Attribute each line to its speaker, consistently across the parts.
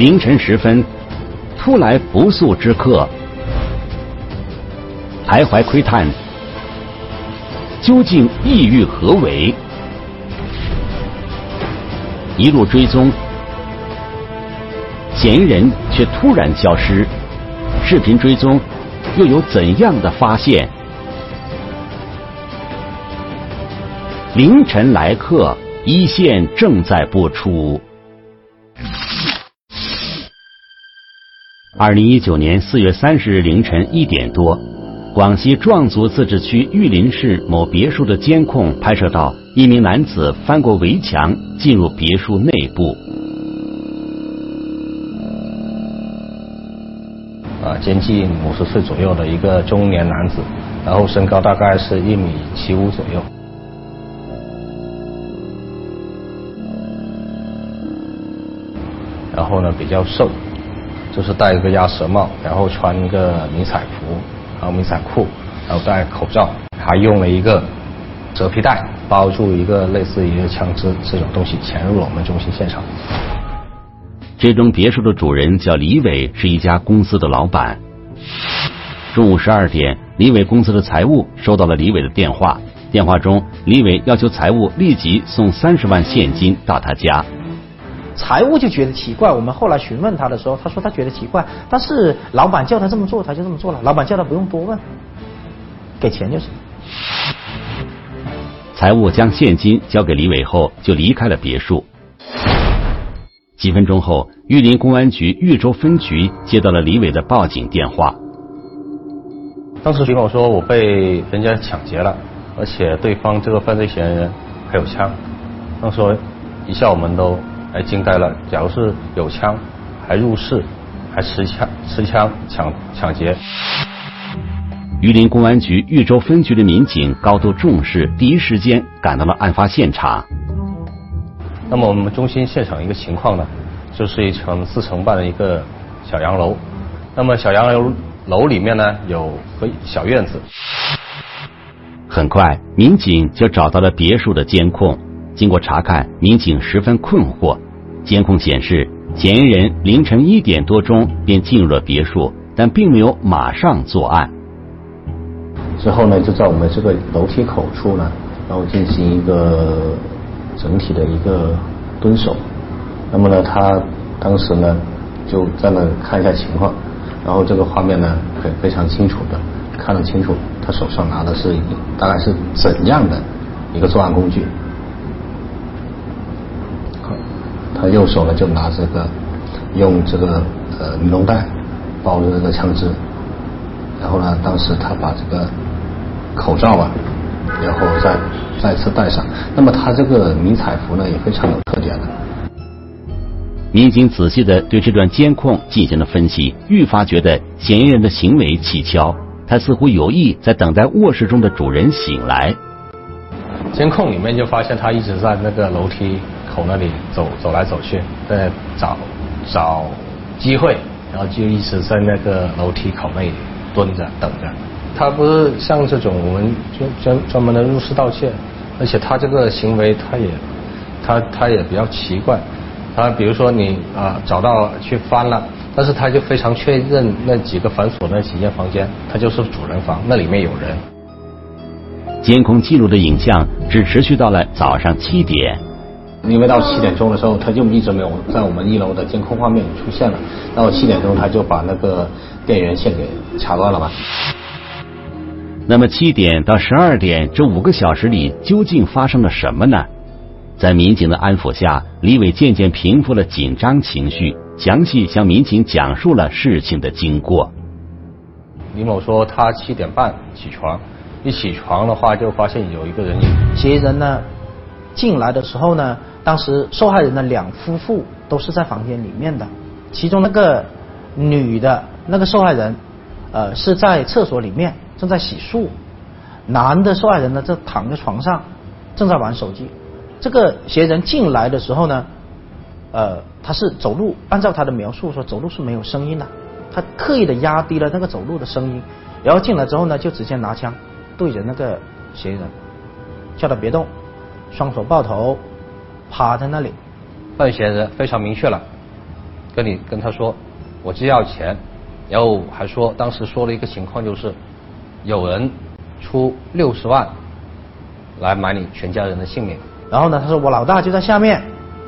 Speaker 1: 凌晨时分，突来不速之客，徘徊窥探，究竟意欲何为？一路追踪，嫌疑人却突然消失。视频追踪又有怎样的发现？凌晨来客，一线正在播出。二零一九年四月三十日凌晨一点多，广西壮族自治区玉林市某别墅的监控拍摄到一名男子翻过围墙进入别墅内部。
Speaker 2: 啊，年纪五十岁左右的一个中年男子，然后身高大概是一米七五左右，然后呢比较瘦。就是戴一个鸭舌帽，然后穿一个迷彩服，还有迷彩裤，然后戴口罩，还用了一个蛇皮袋包住一个类似于枪支这种东西，潜入了我们中心现场。
Speaker 1: 这栋别墅的主人叫李伟，是一家公司的老板。中午十二点，李伟公司的财务收到了李伟的电话，电话中李伟要求财务立即送三十万现金到他家。
Speaker 3: 财务就觉得奇怪，我们后来询问他的时候，他说他觉得奇怪，但是老板叫他这么做，他就这么做了。老板叫他不用多问，给钱就行。
Speaker 1: 财务将现金交给李伟后，就离开了别墅。几分钟后，玉林公安局玉州分局接到了李伟的报警电话。
Speaker 2: 当时李某说：“我被人家抢劫了，而且对方这个犯罪嫌疑人还有枪。”当时一下我们都。哎，惊呆了！假如是有枪，还入室，还持枪持枪抢抢劫。
Speaker 1: 榆林公安局豫州分局的民警高度重视，第一时间赶到了案发现场。
Speaker 2: 那么我们中心现场一个情况呢，就是一层四层半的一个小洋楼。那么小洋楼楼里面呢有个小院子。
Speaker 1: 很快，民警就找到了别墅的监控。经过查看，民警十分困惑。监控显示，嫌疑人凌晨一点多钟便进入了别墅，但并没有马上作案。
Speaker 4: 之后呢，就在我们这个楼梯口处呢，然后进行一个整体的一个蹲守。那么呢，他当时呢就在那看一下情况，然后这个画面呢很非常清楚的看得清楚，他手上拿的是大概是怎样的一个作案工具。他右手呢就拿这个，用这个呃尼龙袋包着这个枪支，然后呢，当时他把这个口罩啊，然后再再次戴上。那么他这个迷彩服呢也非常有特点的。
Speaker 1: 民警仔细的对这段监控进行了分析，愈发觉得嫌疑人的行为蹊跷，他似乎有意在等待卧室中的主人醒来。
Speaker 2: 监控里面就发现他一直在那个楼梯。口那里走走来走去，在找找机会，然后就一直在那个楼梯口那里蹲着等着。他不是像这种我们专专专门的入室盗窃，而且他这个行为他也他他也比较奇怪。他比如说你啊找到去翻了，但是他就非常确认那几个反锁那几间房间，他就是主人房，那里面有人。
Speaker 1: 监控记录的影像只持续到了早上七点。
Speaker 4: 因为到七点钟的时候，他就一直没有在我们一楼的监控画面里出现了。到七点钟，他就把那个电源线给掐断了嘛。
Speaker 1: 那么七点到十二点这五个小时里，究竟发生了什么呢？在民警的安抚下，李伟渐渐平复了紧张情绪，详细向民警讲述了事情的经过。
Speaker 2: 李某说，他七点半起床，一起床的话就发现有一个人影。
Speaker 3: 嫌疑人呢，进来的时候呢？当时受害人的两夫妇都是在房间里面的，其中那个女的那个受害人，呃是在厕所里面正在洗漱，男的受害人呢正躺在床上正在玩手机。这个嫌疑人进来的时候呢，呃他是走路，按照他的描述说走路是没有声音的，他刻意的压低了那个走路的声音，然后进来之后呢就直接拿枪对着那个嫌疑人，叫他别动，双手抱头。趴在那里，
Speaker 2: 犯嫌人非常明确了，跟你跟他说，我就要钱，然后还说当时说了一个情况就是，有人出六十万来买你全家人的性命。
Speaker 3: 然后呢，他说我老大就在下面，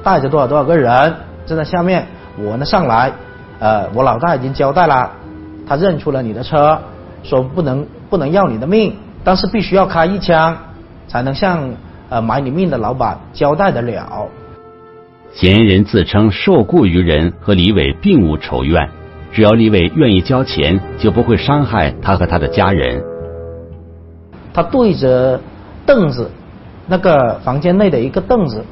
Speaker 3: 带着多少多少个人正在下面，我呢上来，呃，我老大已经交代了，他认出了你的车，说不能不能要你的命，但是必须要开一枪，才能向呃买你命的老板交代得了。
Speaker 1: 嫌疑人自称受雇于人，和李伟并无仇怨，只要李伟愿意交钱，就不会伤害他和他的家人。
Speaker 3: 他对着凳子。那个房间内的一个凳子，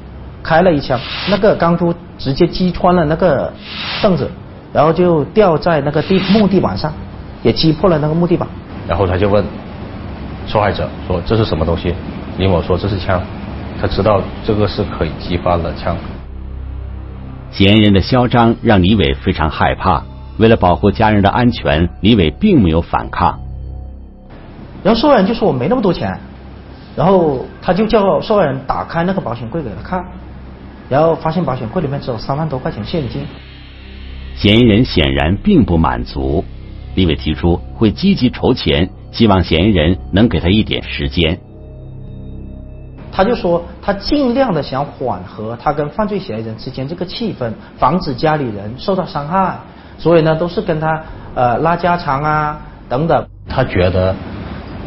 Speaker 3: 开了一枪，那个钢珠直接击穿了那个凳子，然后就掉在那个地木地板上，也击破了那个木地板。
Speaker 2: 然后他就问受害者说：“这是什么东西？”李某说：“这是枪。”他知道这个是可以激发的枪。
Speaker 1: 嫌疑人的嚣张让李伟非常害怕，为了保护家人的安全，李伟并没有反抗。
Speaker 3: 然后受害人就说：“我没那么多钱。”然后他就叫受害人打开那个保险柜给他看，然后发现保险柜里面只有三万多块钱现金。
Speaker 1: 嫌疑人显然并不满足，李伟提出会积极筹钱，希望嫌疑人能给他一点时间。
Speaker 3: 他就说他尽量的想缓和他跟犯罪嫌疑人之间这个气氛，防止家里人受到伤害，所以呢都是跟他呃拉家常啊等等。
Speaker 2: 他觉得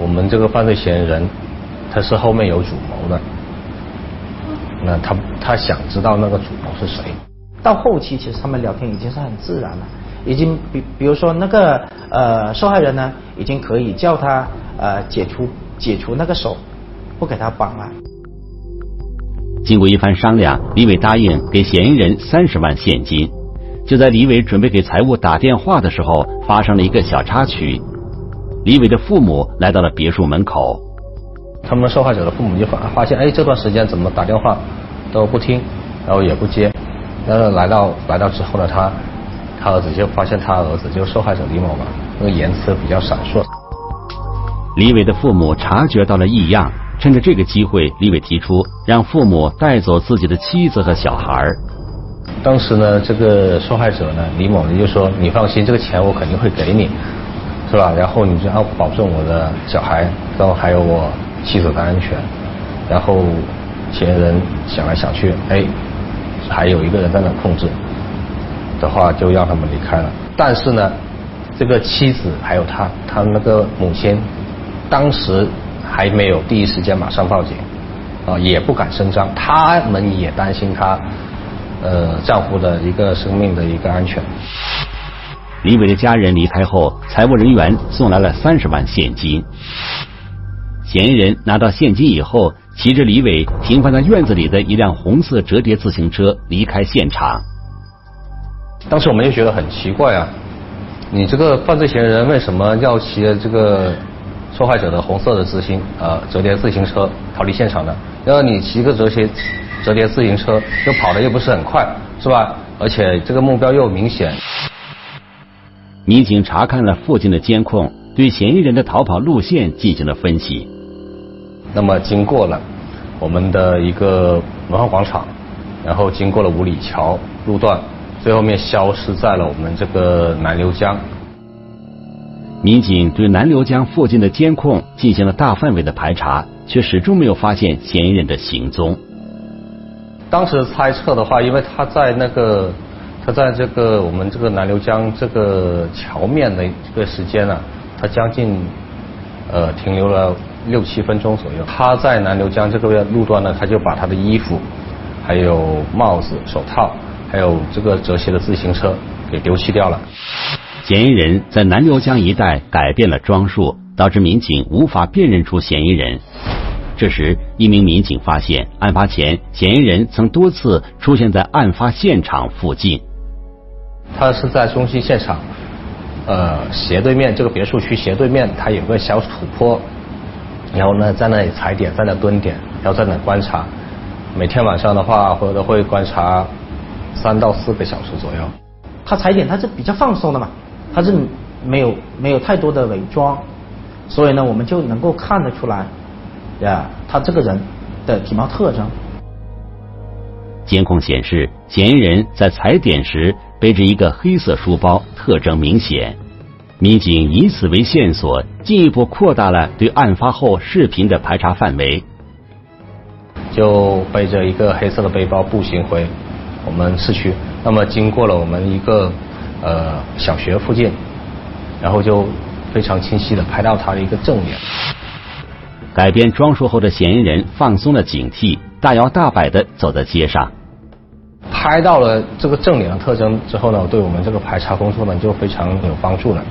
Speaker 2: 我们这个犯罪嫌疑人。他是后面有主谋的，那他他想知道那个主谋是谁。
Speaker 3: 到后期，其实他们聊天已经是很自然了，已经比比如说那个呃受害人呢，已经可以叫他呃解除解除那个手，不给他绑了。
Speaker 1: 经过一番商量，李伟答应给嫌疑人三十万现金。就在李伟准备给财务打电话的时候，发生了一个小插曲。李伟的父母来到了别墅门口。
Speaker 2: 他们受害者的父母就发发现，哎，这段时间怎么打电话都不听，然后也不接。然后来到来到之后呢，他他儿子就发现他儿子就是受害者李某嘛，那个言辞比较闪烁。
Speaker 1: 李伟的父母察觉到了异样，趁着这个机会，李伟提出让父母带走自己的妻子和小孩。
Speaker 2: 当时呢，这个受害者呢，李某呢就说：“你放心，这个钱我肯定会给你，是吧？然后你就要保证我的小孩，然后还有我。”妻子的安全，然后嫌疑人想来想去，哎，还有一个人在那控制的话，就让他们离开了。但是呢，这个妻子还有他，他那个母亲，当时还没有第一时间马上报警，啊，也不敢声张，他们也担心他呃丈夫的一个生命的一个安全。
Speaker 1: 李伟的家人离开后，财务人员送来了三十万现金。嫌疑人拿到现金以后，骑着李伟停放在院子里的一辆红色折叠自行车离开现场。
Speaker 2: 当时我们就觉得很奇怪啊，你这个犯罪嫌疑人为什么要骑着这个受害者的红色的自行呃折叠自行车逃离现场的？然后你骑个折叠折叠自行车又跑的又不是很快，是吧？而且这个目标又明显。
Speaker 1: 民警查看了附近的监控，对嫌疑人的逃跑路线进行了分析。
Speaker 2: 那么经过了我们的一个文化广场，然后经过了五里桥路段，最后面消失在了我们这个南流江。
Speaker 1: 民警对南流江附近的监控进行了大范围的排查，却始终没有发现嫌疑人的行踪。
Speaker 2: 当时猜测的话，因为他在那个他在这个我们这个南流江这个桥面的这个时间呢，他将近呃停留了。六七分钟左右，他在南流江这个路段呢，他就把他的衣服、还有帽子、手套，还有这个折叠的自行车给丢弃掉了。
Speaker 1: 嫌疑人在南流江一带改变了装束，导致民警无法辨认出嫌疑人。这时，一名民警发现，案发前嫌疑人曾多次出现在案发现场附近。
Speaker 2: 他是在中心现场，呃，斜对面这个别墅区斜对面，他有个小土坡。然后呢，在那里踩点，在那蹲点，然后在那观察。每天晚上的话，或者会观察三到四个小时左右。
Speaker 3: 他踩点，他是比较放松的嘛，他是没有没有太多的伪装，所以呢，我们就能够看得出来，呀，他这个人的体貌特征。
Speaker 1: 监控显示，嫌疑人在踩点时背着一个黑色书包，特征明显。民警以此为线索，进一步扩大了对案发后视频的排查范围。
Speaker 2: 就背着一个黑色的背包步行回我们市区，那么经过了我们一个呃小学附近，然后就非常清晰的拍到他的一个正脸。
Speaker 1: 改变装束后的嫌疑人放松了警惕，大摇大摆的走在街上。
Speaker 2: 拍到了这个正脸的特征之后呢，对我们这个排查工作呢就非常有帮助了。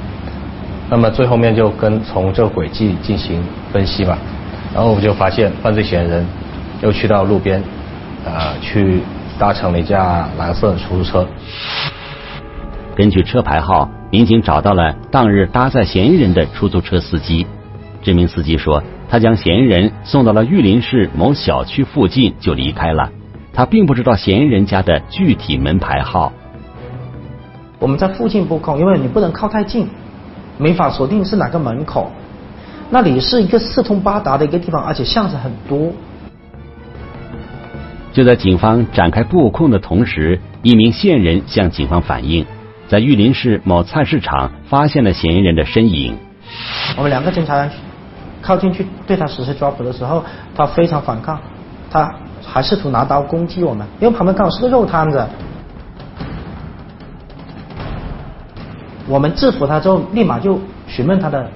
Speaker 2: 那么最后面就跟从这个轨迹进行分析吧，然后我们就发现犯罪嫌疑人又去到路边，呃，去搭乘了一架蓝色出租车。
Speaker 1: 根据车牌号，民警找到了当日搭载嫌疑人的出租车司机。这名司机说。他将嫌疑人送到了玉林市某小区附近就离开了，他并不知道嫌疑人家的具体门牌号。
Speaker 3: 我们在附近布控，因为你不能靠太近，没法锁定是哪个门口。那里是一个四通八达的一个地方，而且巷子很多。
Speaker 1: 就在警方展开布控的同时，一名线人向警方反映，在玉林市某菜市场发现了嫌疑人的身影。
Speaker 3: 我们两个侦查员。靠近去对他实施抓捕的时候，他非常反抗，他还试图拿刀攻击我们，因为旁边刚好是个肉摊子。我们制服他之后，立马就询问他的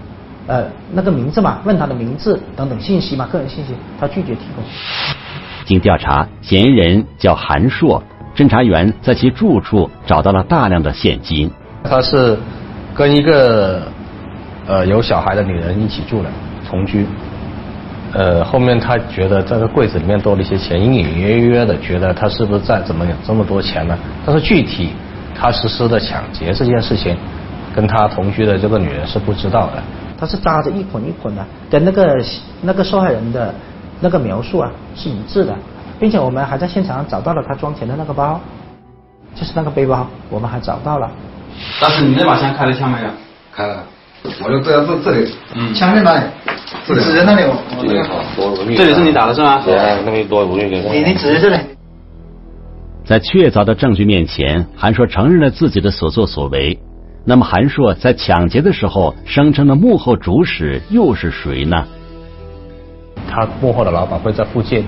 Speaker 3: 呃那个名字嘛，问他的名字等等信息嘛，个人信息，他拒绝提供。
Speaker 1: 经调查，嫌疑人叫韩硕，侦查员在其住处找到了大量的现金。
Speaker 2: 他是跟一个呃有小孩的女人一起住的。同居，呃，后面他觉得这个柜子里面多了一些钱，隐隐约约的觉得他是不是在怎么有这么多钱呢？但是具体他实施的抢劫这件事情，跟他同居的这个女人是不知道的。
Speaker 3: 他是扎着一捆一捆的，跟那个那个受害人的那个描述啊是一致的，并且我们还在现场找到了他装钱的那个包，就是那个背包，我们还找到了。
Speaker 5: 当时你那把枪开了枪没有？
Speaker 6: 开了，我就这这这里，嗯枪在哪里？指着那里，
Speaker 5: 这里是你打的是吗？
Speaker 6: 对，那边多无语的。
Speaker 3: 你你指着这里。
Speaker 1: 在确凿的证据面前，韩硕承认了自己的所作所为。那么，韩硕在抢劫的时候声称的幕后主使又是谁呢？
Speaker 2: 他幕后的老板会在附近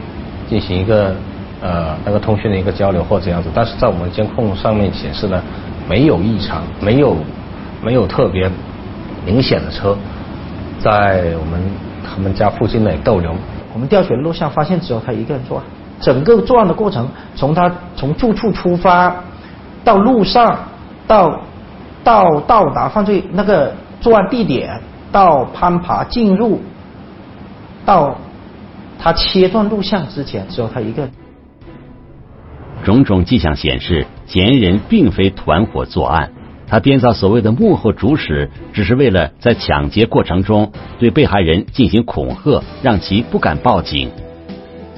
Speaker 2: 进行一个呃那个通讯的一个交流或者样子，但是在我们监控上面显示呢，没有异常，没有没有特别明显的车。在我们他们家附近内逗留。
Speaker 3: 我们调取录像发现，只有他一个人作案。整个作案的过程，从他从住处出发，到路上，到到到达犯罪那个作案地点，到攀爬进入，到他切断录像之前，只有他一个。
Speaker 1: 种种迹象显示，嫌疑人并非团伙作案。他编造所谓的幕后主使，只是为了在抢劫过程中对被害人进行恐吓，让其不敢报警。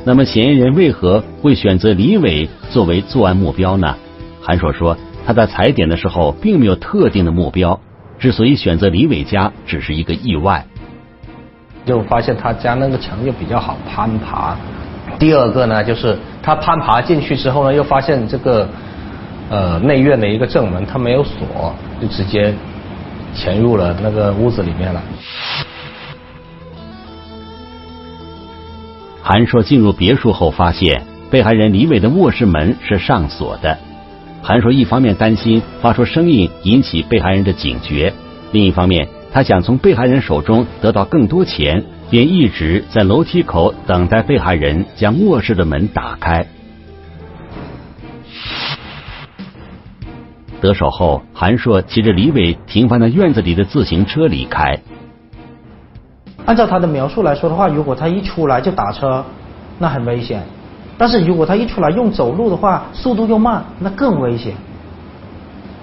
Speaker 1: 那么，嫌疑人为何会选择李伟作为作案目标呢？韩硕说，他在踩点的时候并没有特定的目标，之所以选择李伟家，只是一个意外。
Speaker 2: 就发现他家那个墙又比较好攀爬。第二个呢，就是他攀爬进去之后呢，又发现这个。呃，内院的一个正门，他没有锁，就直接潜入了那个屋子里面了。
Speaker 1: 韩硕进入别墅后，发现被害人李伟的卧室门是上锁的。韩硕一方面担心发出声音引起被害人的警觉，另一方面他想从被害人手中得到更多钱，便一直在楼梯口等待被害人将卧室的门打开。得手后，韩硕骑着李伟停放在院子里的自行车离开。
Speaker 3: 按照他的描述来说的话，如果他一出来就打车，那很危险；但是如果他一出来用走路的话，速度又慢，那更危险。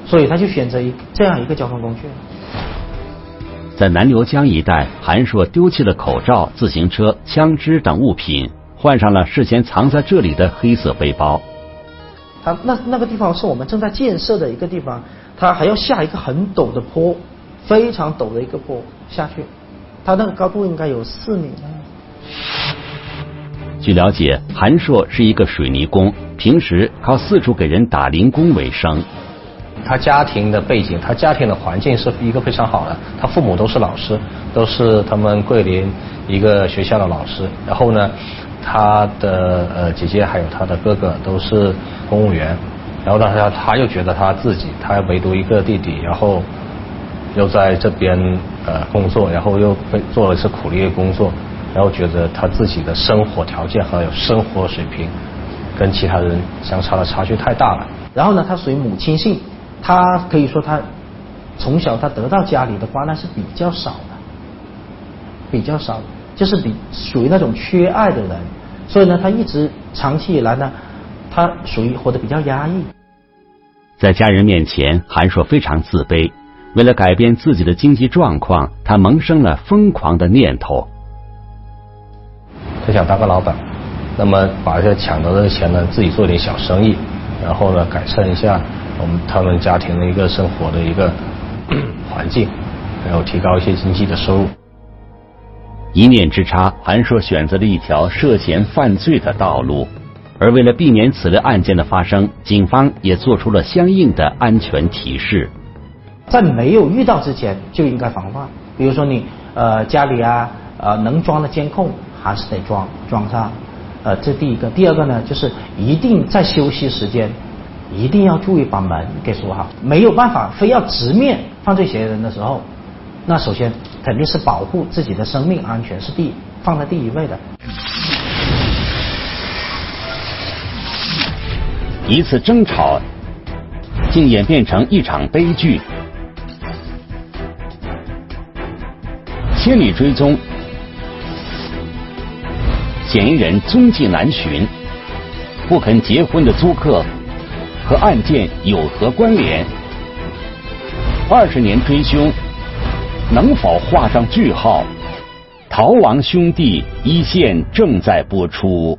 Speaker 3: 所以他就选择一这样一个交通工具。
Speaker 1: 在南流江一带，韩硕丢弃了口罩、自行车、枪支等物品，换上了事先藏在这里的黑色背包。
Speaker 3: 他那那个地方是我们正在建设的一个地方，他还要下一个很陡的坡，非常陡的一个坡下去，他那个高度应该有四米。
Speaker 1: 据了解，韩硕是一个水泥工，平时靠四处给人打零工为生。
Speaker 2: 他家庭的背景，他家庭的环境是一个非常好的，他父母都是老师，都是他们桂林一个学校的老师。然后呢，他的呃姐姐还有他的哥哥都是公务员。然后呢，他他又觉得他自己，他唯独一个弟弟，然后又在这边呃工作，然后又被做了一次苦力的工作，然后觉得他自己的生活条件还有生活水平跟其他人相差的差距太大了。
Speaker 3: 然后呢，他属于母亲性，他可以说他从小他得到家里的关爱是比较少的，比较少，就是比属于那种缺爱的人，所以呢，他一直长期以来呢，他属于活得比较压抑。
Speaker 1: 在家人面前，韩硕非常自卑。为了改变自己的经济状况，他萌生了疯狂的念头。
Speaker 2: 他想当个老板，那么把这抢到的钱呢，自己做点小生意，然后呢，改善一下我们他们家庭的一个生活的一个 环境，然后提高一些经济的收入。
Speaker 1: 一念之差，韩硕选择了一条涉嫌犯罪的道路。而为了避免此类案件的发生，警方也做出了相应的安全提示。
Speaker 3: 在没有遇到之前就应该防范，比如说你呃家里啊呃能装的监控还是得装装上，呃这第一个，第二个呢就是一定在休息时间一定要注意把门给锁好，没有办法非要直面犯罪嫌疑人的时候，那首先肯定是保护自己的生命安全是第放在第一位的。
Speaker 1: 一次争吵，竟演变成一场悲剧。千里追踪，嫌疑人踪迹难寻。不肯结婚的租客和案件有何关联？二十年追凶，能否画上句号？逃亡兄弟一线正在播出。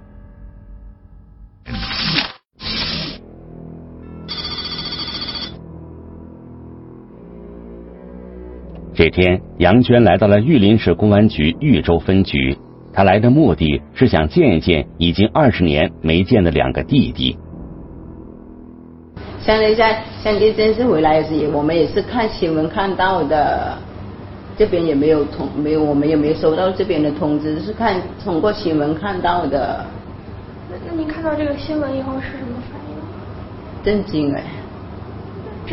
Speaker 1: 这天，杨娟来到了玉林市公安局玉州分局。她来的目的是想见一见已经二十年没见的两个弟弟。
Speaker 7: 像一下，像这件事回来时，我们也是看新闻看到的，这边也没有通，没有，我们也没有收到这边的通知，是看通过新闻看到的。
Speaker 8: 那那您看到这个新闻以后是什么反应？
Speaker 7: 震惊哎！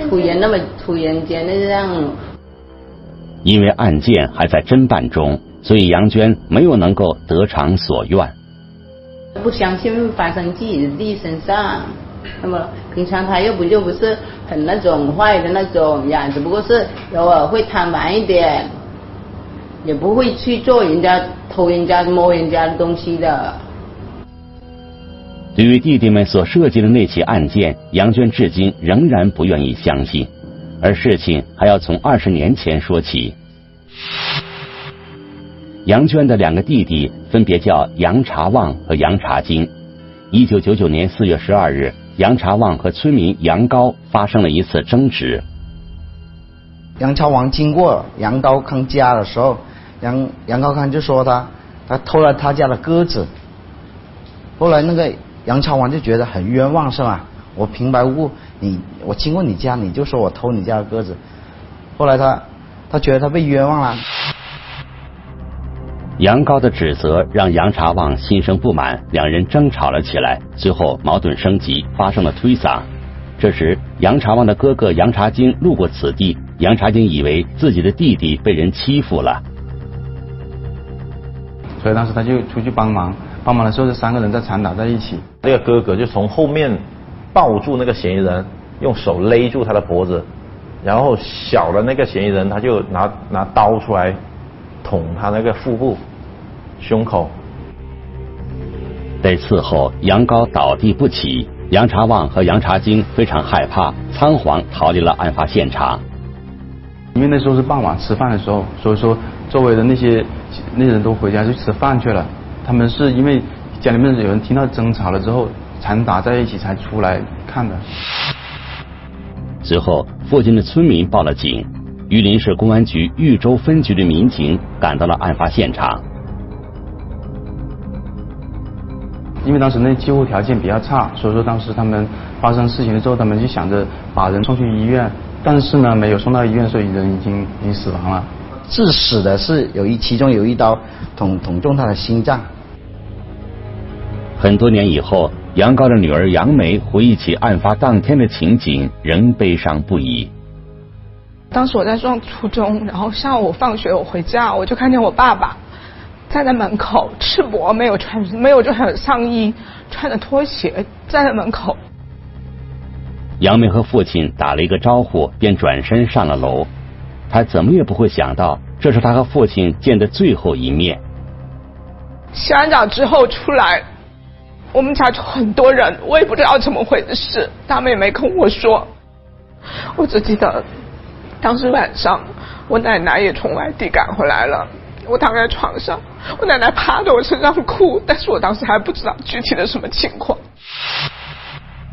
Speaker 7: 突然那么突然间的这样。
Speaker 1: 因为案件还在侦办中，所以杨娟没有能够得偿所愿。
Speaker 7: 不相信会发生自己的身上，那么平常他又不就不是很那种坏的那种呀，只，不过是偶尔会贪玩一点，也不会去做人家偷人家摸人家的东西的。
Speaker 1: 对于弟弟们所涉及的那起案件，杨娟至今仍然不愿意相信。而事情还要从二十年前说起。杨娟的两个弟弟分别叫杨茶旺和杨茶金。一九九九年四月十二日，杨茶旺和村民杨高发生了一次争执。
Speaker 9: 杨茶旺经过杨高康家的时候，杨杨高康就说他他偷了他家的鸽子。后来那个杨茶旺就觉得很冤枉，是吧？我平白无故。你我经过你家，你就说我偷你家的鸽子。后来他他觉得他被冤枉了。
Speaker 1: 杨高的指责让杨茶旺心生不满，两人争吵了起来，最后矛盾升级，发生了推搡。这时，杨茶旺的哥哥杨茶金路过此地，杨茶金以为自己的弟弟被人欺负了，
Speaker 10: 所以当时他就出去帮忙。帮忙的时候，这三个人在缠打在一起。
Speaker 11: 那个哥哥就从后面。抱住那个嫌疑人，用手勒住他的脖子，然后小的那个嫌疑人他就拿拿刀出来捅他那个腹部、胸口。
Speaker 1: 被伺候，杨高倒地不起，杨查旺和杨查金非常害怕，仓皇逃离了案发现场。
Speaker 10: 因为那时候是傍晚吃饭的时候，所以说周围的那些那人都回家去吃饭去了。他们是因为家里面有人听到争吵了之后。缠打在一起才出来看的。
Speaker 1: 随后，附近的村民报了警，榆林市公安局玉州分局的民警赶到了案发现场。
Speaker 10: 因为当时那救护条件比较差，所以说当时他们发生事情了之后，他们就想着把人送去医院，但是呢没有送到医院，所以人已经已经死亡了。
Speaker 9: 致死的是有一其中有一刀捅捅中他的心脏。
Speaker 1: 很多年以后，杨高的女儿杨梅回忆起案发当天的情景，仍悲伤不已。
Speaker 12: 当时我在上初中，然后下午放学我回家，我就看见我爸爸站在门口，赤膊，没有穿没有穿上衣，穿着拖鞋站在门口。
Speaker 1: 杨梅和父亲打了一个招呼，便转身上了楼。他怎么也不会想到，这是他和父亲见的最后一面。
Speaker 12: 洗完澡之后出来，我们家就很多人，我也不知道怎么回事，他们也没跟我说。我只记得当时晚上，我奶奶也从外地赶回来了，我躺在床上，我奶奶趴在我身上哭，但是我当时还不知道具体的什么情况。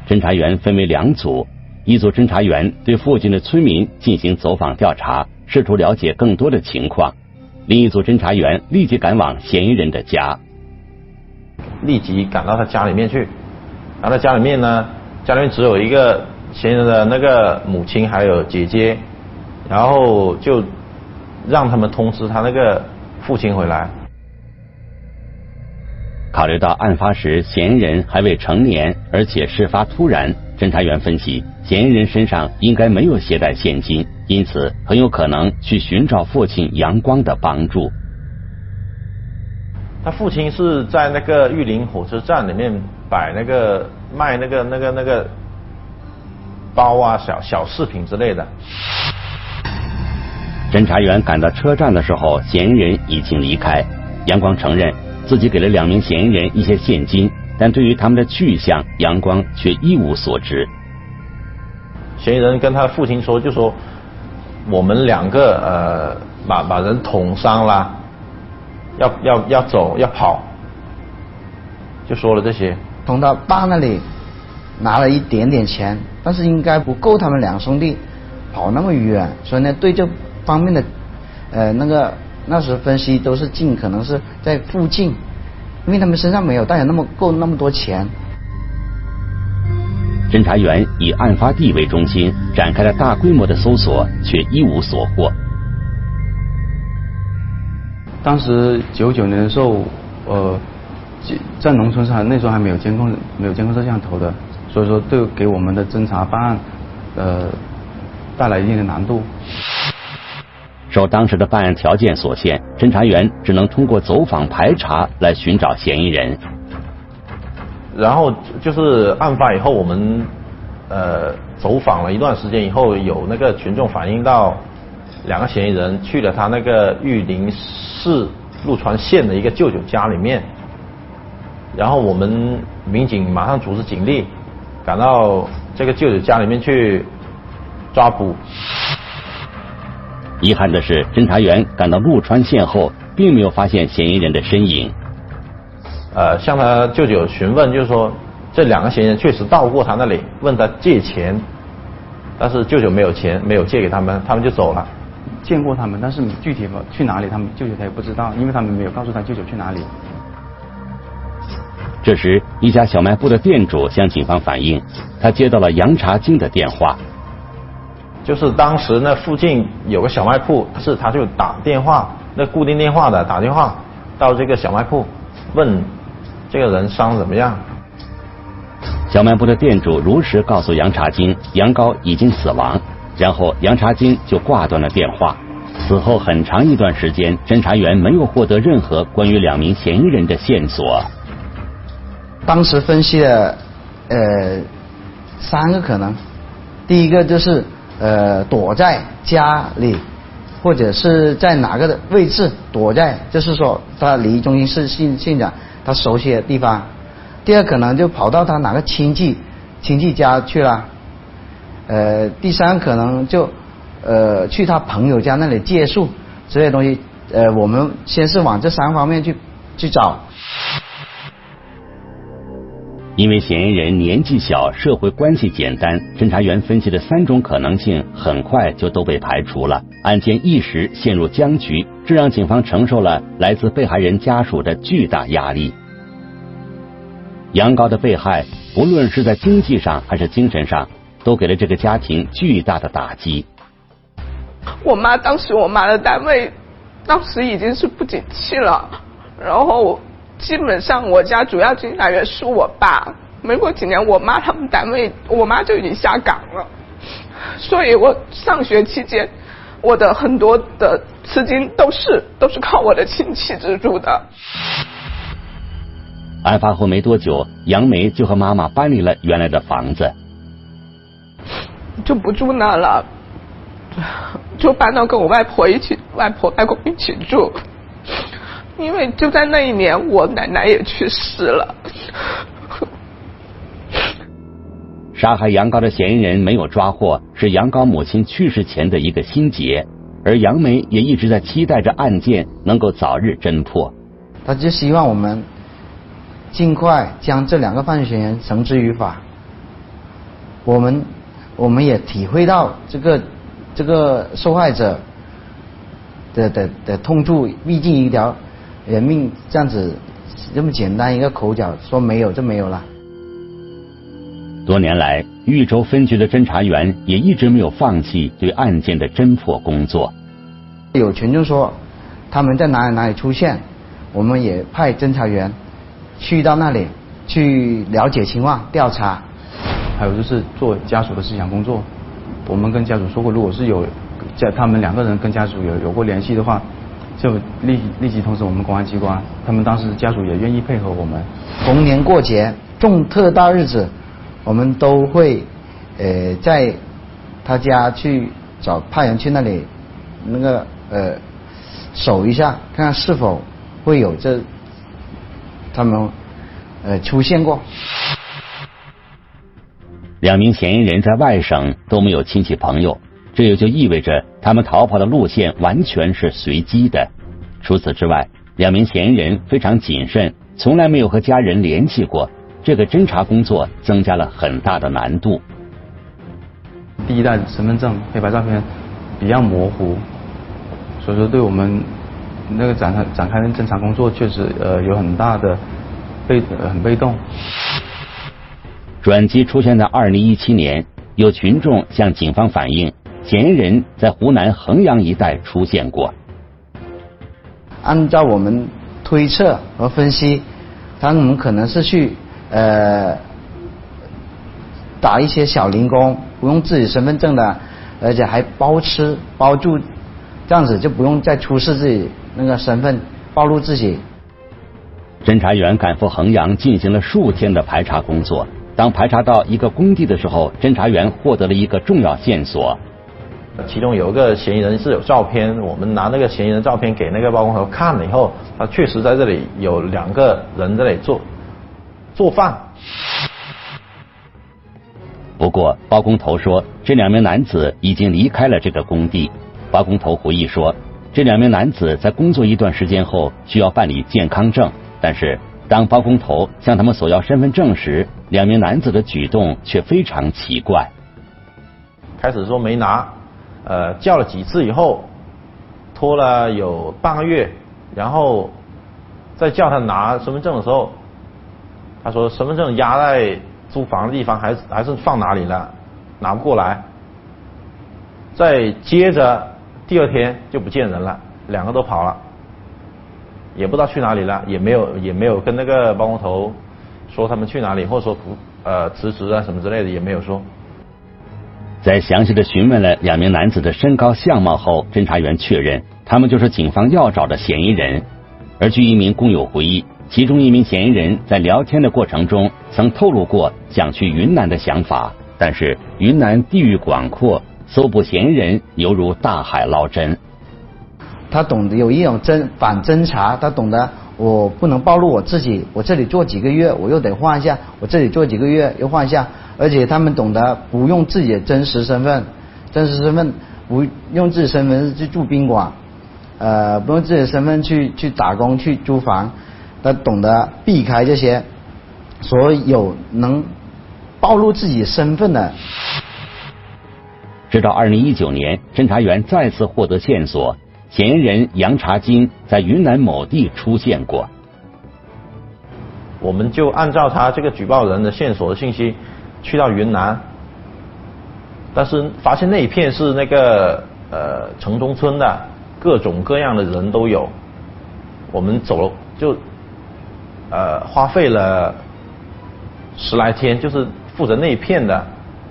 Speaker 1: 侦查员分为两组。一组侦查员对附近的村民进行走访调查，试图了解更多的情况。另一组侦查员立即赶往嫌疑人的家，
Speaker 11: 立即赶到他家里面去。然后他家里面呢，家里面只有一个嫌疑人的那个母亲还有姐姐，然后就让他们通知他那个父亲回来。
Speaker 1: 考虑到案发时嫌疑人还未成年，而且事发突然。侦查员分析，嫌疑人身上应该没有携带现金，因此很有可能去寻找父亲杨光的帮助。
Speaker 11: 他父亲是在那个玉林火车站里面摆那个卖那个那个那个包啊、小小饰品之类的。
Speaker 1: 侦查员赶到车站的时候，嫌疑人已经离开。杨光承认自己给了两名嫌疑人一些现金。但对于他们的去向，杨光却一无所知。
Speaker 11: 嫌疑人跟他父亲说，就说我们两个呃把把人捅伤了，要要要走要跑，就说了这些。
Speaker 9: 捅到爸那里拿了一点点钱，但是应该不够他们两兄弟跑那么远，所以呢，对这方面的呃那个那时分析都是尽可能是在附近。因为他们身上没有带有那么够那么多钱。
Speaker 1: 侦查员以案发地为中心展开了大规模的搜索，却一无所获。
Speaker 10: 当时九九年的时候，呃，在农村上那时候还没有监控，没有监控摄像头的，所以说对给我们的侦查办案，呃，带来一定的难度。
Speaker 1: 受当时的办案条件所限，侦查员只能通过走访排查来寻找嫌疑人。
Speaker 11: 然后就是案发以后，我们呃走访了一段时间以后，有那个群众反映到两个嫌疑人去了他那个玉林市陆川县的一个舅舅家里面，然后我们民警马上组织警力赶到这个舅舅家里面去抓捕。
Speaker 1: 遗憾的是，侦查员赶到陆川县后，并没有发现嫌疑人的身影。
Speaker 11: 呃，向他舅舅询问，就是说这两个嫌疑人确实到过他那里，问他借钱，但是舅舅没有钱，没有借给他们，他们就走了。
Speaker 10: 见过他们，但是具体去哪里，他们舅舅他也不知道，因为他们没有告诉他舅舅去哪里。
Speaker 1: 这时，一家小卖部的店主向警方反映，他接到了杨茶金的电话。
Speaker 11: 就是当时那附近有个小卖铺，是他就打电话，那固定电话的打电话到这个小卖铺，问这个人伤怎么样。
Speaker 1: 小卖部的店主如实告诉杨查金，杨高已经死亡，然后杨查金就挂断了电话。此后很长一段时间，侦查员没有获得任何关于两名嫌疑人的线索。
Speaker 9: 当时分析了呃三个可能，第一个就是。呃，躲在家里，或者是在哪个的位置躲在，就是说他离中心市县县长他熟悉的地方。第二可能就跑到他哪个亲戚亲戚家去了。呃，第三可能就呃去他朋友家那里借宿这些东西。呃，我们先是往这三方面去去找。
Speaker 1: 因为嫌疑人年纪小，社会关系简单，侦查员分析的三种可能性很快就都被排除了，案件一时陷入僵局，这让警方承受了来自被害人家属的巨大压力。杨高的被害，不论是在经济上还是精神上，都给了这个家庭巨大的打击。
Speaker 12: 我妈当时，我妈的单位当时已经是不景气了，然后基本上我家主要经济来源是我爸。没过几年，我妈他们单位，我妈就已经下岗了，所以我上学期间，我的很多的资金都是都是靠我的亲戚资助的。
Speaker 1: 案发后没多久，杨梅就和妈妈搬离了原来的房子，
Speaker 12: 就不住那了，就搬到跟我外婆一起，外婆外公一起住。因为就在那一年，我奶奶也去世了。
Speaker 1: 杀害杨高的嫌疑人没有抓获，是杨高母亲去世前的一个心结，而杨梅也一直在期待着案件能够早日侦破。
Speaker 9: 他就希望我们尽快将这两个犯罪嫌疑人绳之于法。我们我们也体会到这个这个受害者的的的痛处，毕竟一条人命这样子这么简单一个口角说没有就没有了。
Speaker 1: 多年来，豫州分局的侦查员也一直没有放弃对案件的侦破工作。
Speaker 9: 有群众说他们在哪里哪里出现，我们也派侦查员去到那里去了解情况、调查。
Speaker 10: 还有就是做家属的思想工作，我们跟家属说过，如果是有在他们两个人跟家属有有过联系的话，就立立即通知我们公安机关。他们当时家属也愿意配合我们。
Speaker 9: 逢年过节、重特大日子。我们都会，呃，在他家去找派人去那里，那个呃，守一下，看看是否会有这他们呃出现过。
Speaker 1: 两名嫌疑人在外省都没有亲戚朋友，这也就意味着他们逃跑的路线完全是随机的。除此之外，两名嫌疑人非常谨慎，从来没有和家人联系过。这个侦查工作增加了很大的难度。
Speaker 10: 第一代身份证、黑白照片比较模糊，所以说对我们那个展开展开的侦查工作确实呃有很大的被很被动。
Speaker 1: 转机出现在二零一七年，有群众向警方反映，嫌疑人在湖南衡阳一带出现过。
Speaker 9: 按照我们推测和分析，他们可能是去。呃，打一些小零工，不用自己身份证的，而且还包吃包住，这样子就不用再出示自己那个身份，暴露自己。
Speaker 1: 侦查员赶赴衡阳进行了数天的排查工作。当排查到一个工地的时候，侦查员获得了一个重要线索。
Speaker 11: 其中有一个嫌疑人是有照片，我们拿那个嫌疑人照片给那个包工头看了以后，他确实在这里有两个人在那里做。做饭。
Speaker 1: 不过，包工头说，这两名男子已经离开了这个工地。包工头回忆说，这两名男子在工作一段时间后需要办理健康证，但是当包工头向他们索要身份证时，两名男子的举动却非常奇怪。
Speaker 11: 开始说没拿，呃，叫了几次以后，拖了有半个月，然后再叫他拿身份证的时候。他说身份证压在租房的地方，还是还是放哪里了？拿不过来。再接着第二天就不见人了，两个都跑了，也不知道去哪里了，也没有也没有跟那个包工头说他们去哪里，或者说不呃辞职啊什么之类的也没有说。
Speaker 1: 在详细的询问了两名男子的身高相貌后，侦查员确认他们就是警方要找的嫌疑人。而据一名工友回忆。其中一名嫌疑人在聊天的过程中曾透露过想去云南的想法，但是云南地域广阔，搜捕嫌疑人犹如大海捞针。
Speaker 9: 他懂得有一种侦反侦查，他懂得我不能暴露我自己，我这里做几个月，我又得换一下，我这里做几个月又换一下，而且他们懂得不用自己的真实身份，真实身份不用自己身份去住宾馆，呃，不用自己的身份去去打工去租房。他懂得避开这些所有能暴露自己身份的。
Speaker 1: 直到二零一九年，侦查员再次获得线索，嫌疑人杨查金在云南某地出现过。
Speaker 11: 我们就按照他这个举报人的线索的信息去到云南，但是发现那一片是那个呃城中村的，各种各样的人都有。我们走了就呃花费了十来天，就是负责那一片的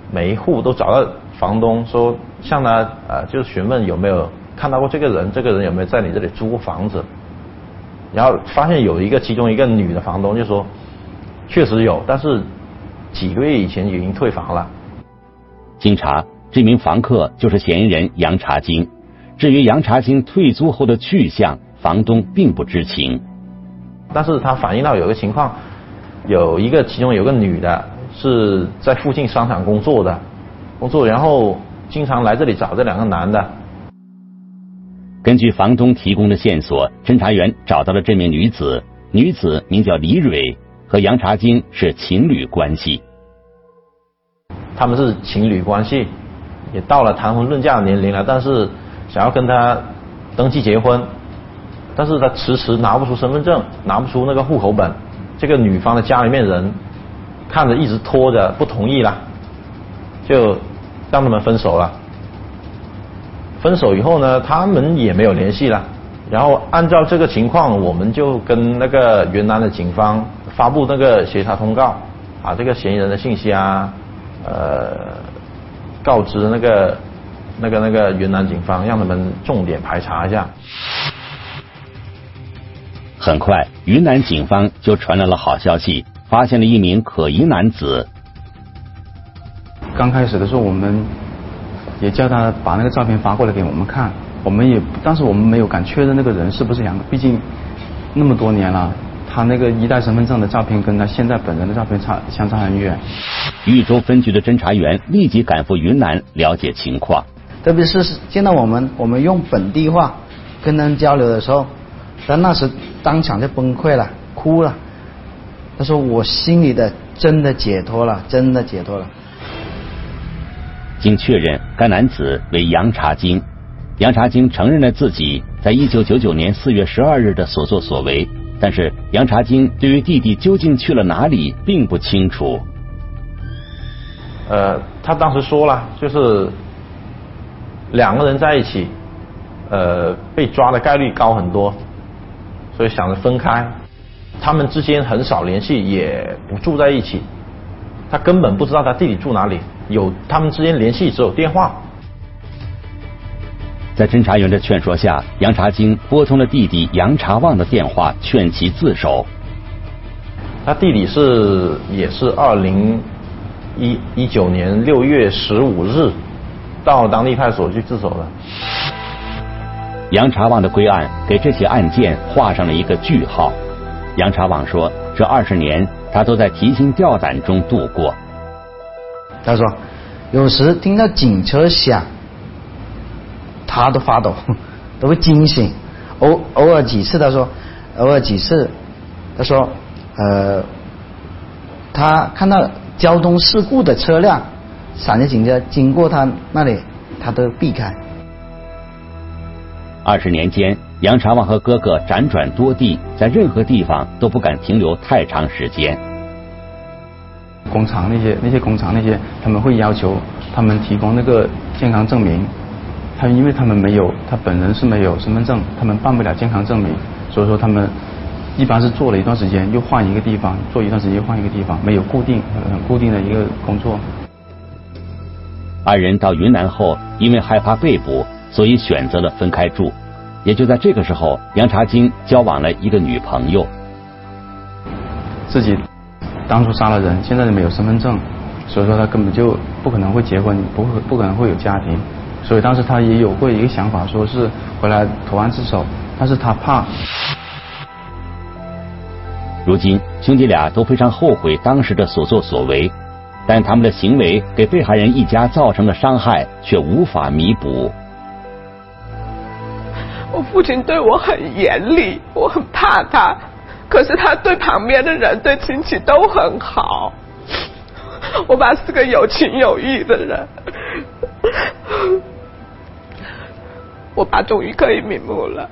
Speaker 11: 每一户都找到房东，说向他呃就询问有没有看到过这个人，这个人有没有在你这里租过房子。然后发现有一个其中一个女的房东就说，确实有，但是几个月以前已经退房了。
Speaker 1: 经查，这名房客就是嫌疑人杨查金。至于杨查金退租后的去向，房东并不知情。
Speaker 11: 但是他反映到有个情况，有一个其中有个女的是在附近商场工作的，工作然后经常来这里找这两个男的。
Speaker 1: 根据房东提供的线索，侦查员找到了这名女子。女子名叫李蕊，和杨茶金是情侣关系。
Speaker 11: 他们是情侣关系，也到了谈婚论嫁的年龄了，但是想要跟他登记结婚，但是他迟迟拿不出身份证，拿不出那个户口本。这个女方的家里面人看着一直拖着，不同意了，就让他们分手了。分手以后呢，他们也没有联系了。然后按照这个情况，我们就跟那个云南的警方发布那个协查通告，把这个嫌疑人的信息啊，呃，告知那个那个那个云南警方，让他们重点排查一下。
Speaker 1: 很快，云南警方就传来了好消息，发现了一名可疑男子。
Speaker 10: 刚开始的时候，我们。也叫他把那个照片发过来给我们看，我们也当时我们没有敢确认那个人是不是杨，毕竟那么多年了，他那个一代身份证的照片跟他现在本人的照片差相差很远。
Speaker 1: 禹州分局的侦查员立即赶赴云南了解情况，
Speaker 9: 特别是见到我们，我们用本地话跟他们交流的时候，他那时当场就崩溃了，哭了。他说：“我心里的真的解脱了，真的解脱了。”
Speaker 1: 经确认，该男子为杨茶金。杨茶金承认了自己在一九九九年四月十二日的所作所为，但是杨茶金对于弟弟究竟去了哪里并不清楚。
Speaker 11: 呃，他当时说了，就是两个人在一起，呃，被抓的概率高很多，所以想着分开。他们之间很少联系，也不住在一起。他根本不知道他弟弟住哪里。有他们之间联系只有电话。
Speaker 1: 在侦查员的劝说下，杨查金拨通了弟弟杨查旺的电话，劝其自首。
Speaker 11: 他弟弟是也是二零一一九年六月十五日到当地派出所去自首的。
Speaker 1: 杨查旺的归案给这起案件画上了一个句号。杨查旺说：“这二十年，他都在提心吊胆中度过。”
Speaker 9: 他说，有时听到警车响，他都发抖，都会惊醒。偶偶尔几次，他说，偶尔几次，他说，呃，他看到交通事故的车辆，闪着警车经过他那里，他都避开。
Speaker 1: 二十年间，杨长旺和哥哥辗转多地，在任何地方都不敢停留太长时间。
Speaker 10: 工厂那些那些工厂那些，他们会要求他们提供那个健康证明，他因为他们没有，他本人是没有身份证，他们办不了健康证明，所以说他们一般是做了一段时间又换一个地方，做一段时间又换一个地方，没有固定很固定的一个工作。
Speaker 1: 二人到云南后，因为害怕被捕，所以选择了分开住。也就在这个时候，杨查金交往了一个女朋友，
Speaker 10: 自己。当初杀了人，现在没有身份证，所以说他根本就不可能会结婚，不会不可能会有家庭，所以当时他也有过一个想法，说是回来投案自首，但是他怕。
Speaker 1: 如今兄弟俩都非常后悔当时的所作所为，但他们的行为给被害人一家造成的伤害却无法弥补。
Speaker 12: 我父亲对我很严厉，我很怕他。可是他对旁边的人、对亲戚都很好，我爸是个有情有义的人，我爸终于可以瞑目了。